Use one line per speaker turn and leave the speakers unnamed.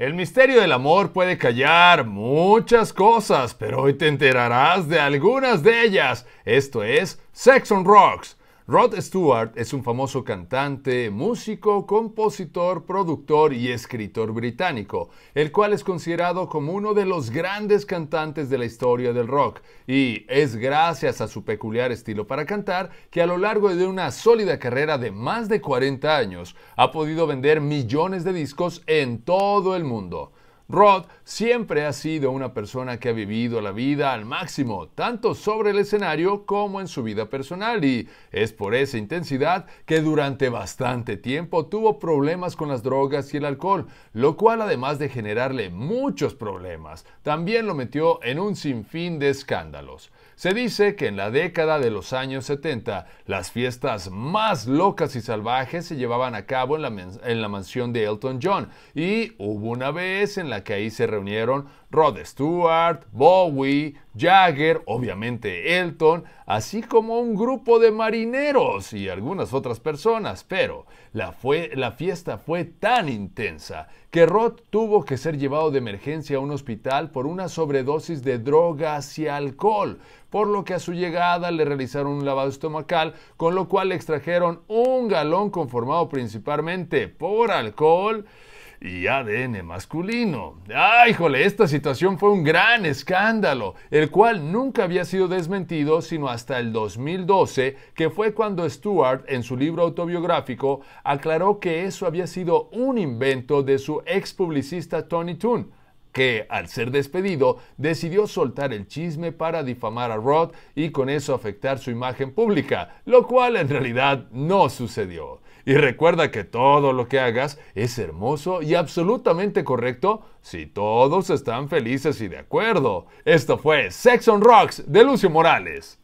El misterio del amor puede callar muchas cosas, pero hoy te enterarás de algunas de ellas. Esto es Sex on Rocks. Rod Stewart es un famoso cantante, músico, compositor, productor y escritor británico, el cual es considerado como uno de los grandes cantantes de la historia del rock, y es gracias a su peculiar estilo para cantar que a lo largo de una sólida carrera de más de 40 años ha podido vender millones de discos en todo el mundo. Rod siempre ha sido una persona que ha vivido la vida al máximo, tanto sobre el escenario como en su vida personal, y es por esa intensidad que durante bastante tiempo tuvo problemas con las drogas y el alcohol, lo cual además de generarle muchos problemas, también lo metió en un sinfín de escándalos. Se dice que en la década de los años 70 las fiestas más locas y salvajes se llevaban a cabo en la, en la mansión de Elton John y hubo una vez en la que ahí se reunieron Rod Stewart, Bowie, Jagger, obviamente Elton, así como un grupo de marineros y algunas otras personas, pero la, fue, la fiesta fue tan intensa que Rod tuvo que ser llevado de emergencia a un hospital por una sobredosis de drogas y alcohol, por lo que a su llegada le realizaron un lavado estomacal, con lo cual le extrajeron un galón conformado principalmente por alcohol, y ADN masculino. ¡Ay, jole! Esta situación fue un gran escándalo, el cual nunca había sido desmentido sino hasta el 2012, que fue cuando Stewart, en su libro autobiográfico, aclaró que eso había sido un invento de su ex publicista Tony Toon que, al ser despedido, decidió soltar el chisme para difamar a Rod y con eso afectar su imagen pública, lo cual en realidad no sucedió. Y recuerda que todo lo que hagas es hermoso y absolutamente correcto si todos están felices y de acuerdo. Esto fue Sex on Rocks de Lucio Morales.